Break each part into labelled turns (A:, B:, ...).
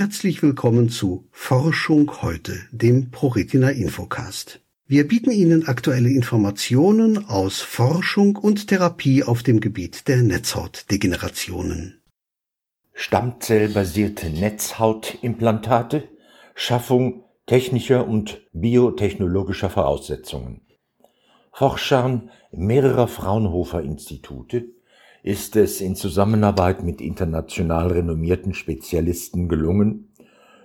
A: Herzlich willkommen zu Forschung heute, dem ProRetina Infocast. Wir bieten Ihnen aktuelle Informationen aus Forschung und Therapie auf dem Gebiet der Netzhautdegenerationen.
B: Stammzellbasierte Netzhautimplantate, Schaffung technischer und biotechnologischer Voraussetzungen. Forschern mehrerer Fraunhofer Institute ist es in Zusammenarbeit mit international renommierten Spezialisten gelungen,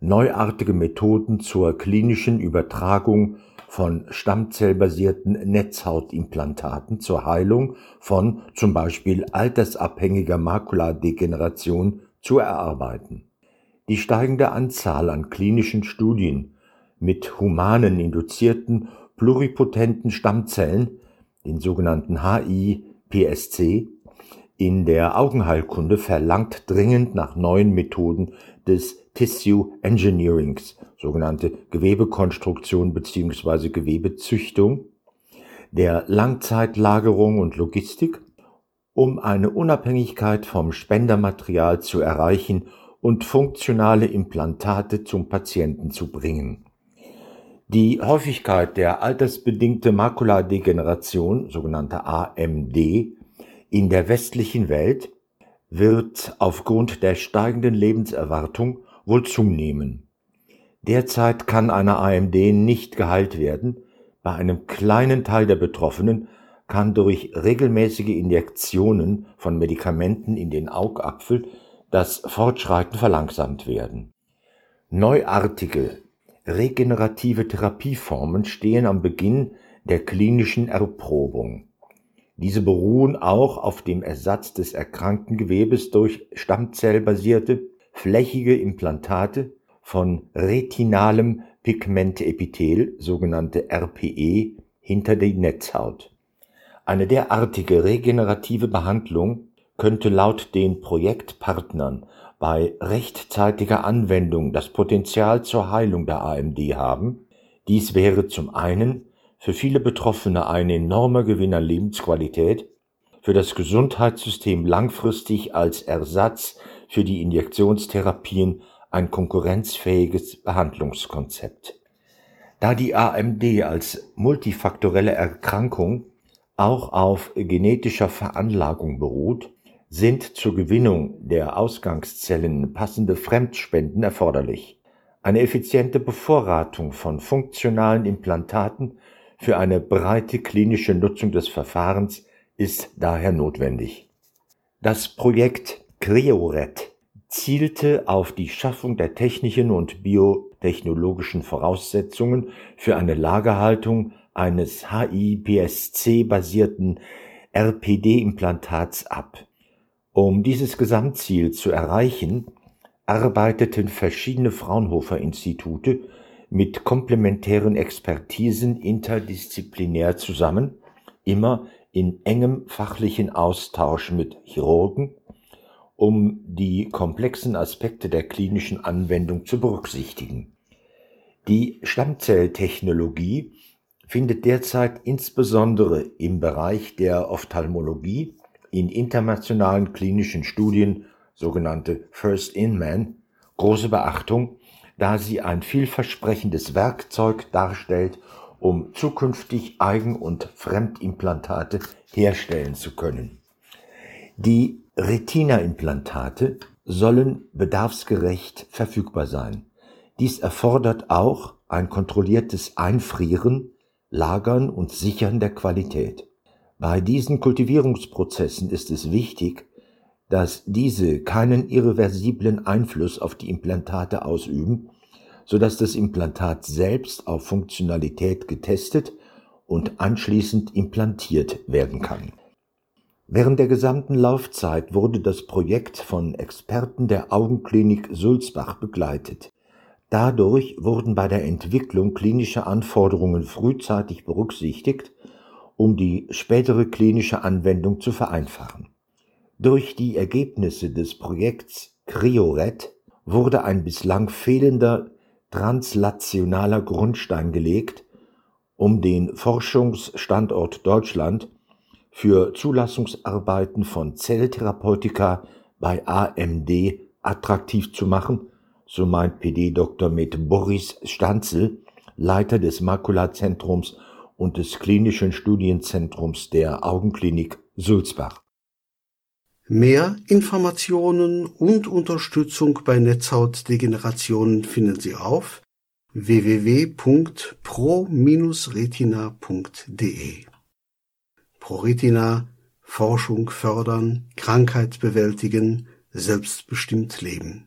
B: neuartige Methoden zur klinischen Übertragung von stammzellbasierten Netzhautimplantaten zur Heilung von zum Beispiel altersabhängiger Makuladegeneration zu erarbeiten. Die steigende Anzahl an klinischen Studien mit humanen induzierten pluripotenten Stammzellen, den sogenannten HI-PSC, in der Augenheilkunde verlangt dringend nach neuen Methoden des Tissue Engineerings, sogenannte Gewebekonstruktion bzw. Gewebezüchtung, der Langzeitlagerung und Logistik, um eine Unabhängigkeit vom Spendermaterial zu erreichen und funktionale Implantate zum Patienten zu bringen. Die Häufigkeit der altersbedingte Makuladegeneration, sogenannte AMD, in der westlichen Welt wird aufgrund der steigenden Lebenserwartung wohl zunehmen. Derzeit kann eine AMD nicht geheilt werden, bei einem kleinen Teil der Betroffenen kann durch regelmäßige Injektionen von Medikamenten in den Augapfel das Fortschreiten verlangsamt werden. Neuartige regenerative Therapieformen stehen am Beginn der klinischen Erprobung. Diese beruhen auch auf dem Ersatz des erkrankten Gewebes durch stammzellbasierte, flächige Implantate von retinalem Pigmentepithel, sogenannte RPE, hinter die Netzhaut. Eine derartige regenerative Behandlung könnte laut den Projektpartnern bei rechtzeitiger Anwendung das Potenzial zur Heilung der AMD haben. Dies wäre zum einen für viele Betroffene ein enormer Gewinn an Lebensqualität, für das Gesundheitssystem langfristig als Ersatz für die Injektionstherapien ein konkurrenzfähiges Behandlungskonzept. Da die AMD als multifaktorelle Erkrankung auch auf genetischer Veranlagung beruht, sind zur Gewinnung der Ausgangszellen passende Fremdspenden erforderlich. Eine effiziente Bevorratung von funktionalen Implantaten für eine breite klinische Nutzung des Verfahrens ist daher notwendig. Das Projekt CREORET zielte auf die Schaffung der technischen und biotechnologischen Voraussetzungen für eine Lagerhaltung eines HIPSC-basierten RPD-Implantats ab. Um dieses Gesamtziel zu erreichen, arbeiteten verschiedene Fraunhofer-Institute mit komplementären Expertisen interdisziplinär zusammen, immer in engem fachlichen Austausch mit Chirurgen, um die komplexen Aspekte der klinischen Anwendung zu berücksichtigen. Die Stammzelltechnologie findet derzeit insbesondere im Bereich der Ophthalmologie in internationalen klinischen Studien, sogenannte First-in-Man, große Beachtung da sie ein vielversprechendes Werkzeug darstellt, um zukünftig Eigen- und Fremdimplantate herstellen zu können. Die Retina-Implantate sollen bedarfsgerecht verfügbar sein. Dies erfordert auch ein kontrolliertes Einfrieren, Lagern und Sichern der Qualität. Bei diesen Kultivierungsprozessen ist es wichtig, dass diese keinen irreversiblen Einfluss auf die Implantate ausüben, so dass das Implantat selbst auf Funktionalität getestet und anschließend implantiert werden kann. Während der gesamten Laufzeit wurde das Projekt von Experten der Augenklinik Sulzbach begleitet. Dadurch wurden bei der Entwicklung klinische Anforderungen frühzeitig berücksichtigt, um die spätere klinische Anwendung zu vereinfachen. Durch die Ergebnisse des Projekts CRIORET wurde ein bislang fehlender translationaler Grundstein gelegt, um den Forschungsstandort Deutschland für Zulassungsarbeiten von Zelltherapeutika bei AMD attraktiv zu machen so meint PD Dr. mit Boris Stanzel, Leiter des Makulazentrums und des Klinischen Studienzentrums der Augenklinik Sulzbach.
A: Mehr Informationen und Unterstützung bei Netzhautdegenerationen finden Sie auf www.pro-retina.de. ProRetina Forschung fördern, Krankheit bewältigen, selbstbestimmt leben.